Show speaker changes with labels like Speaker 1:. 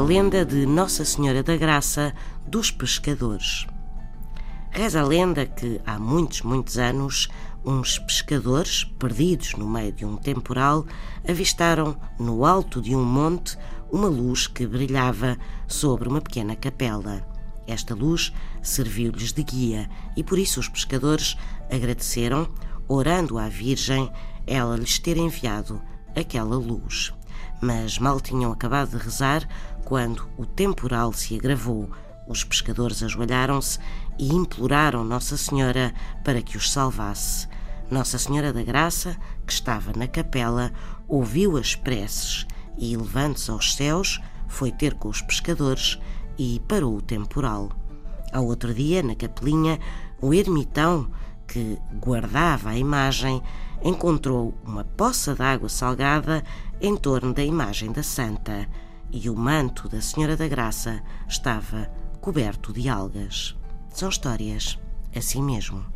Speaker 1: lenda de Nossa Senhora da Graça dos Pescadores. Reza a lenda que há muitos, muitos anos, uns pescadores, perdidos no meio de um temporal, avistaram no alto de um monte uma luz que brilhava sobre uma pequena capela. Esta luz serviu-lhes de guia e por isso os pescadores agradeceram, orando à Virgem, ela lhes ter enviado aquela luz. Mas mal tinham acabado de rezar quando o temporal se agravou. Os pescadores ajoelharam-se e imploraram Nossa Senhora para que os salvasse. Nossa Senhora da Graça, que estava na capela, ouviu as preces e, levando-se aos céus, foi ter com os pescadores e parou o temporal. Ao outro dia, na capelinha, o ermitão que guardava a imagem encontrou uma poça de água salgada em torno da imagem da santa e o manto da Senhora da Graça estava coberto de algas. São histórias assim mesmo.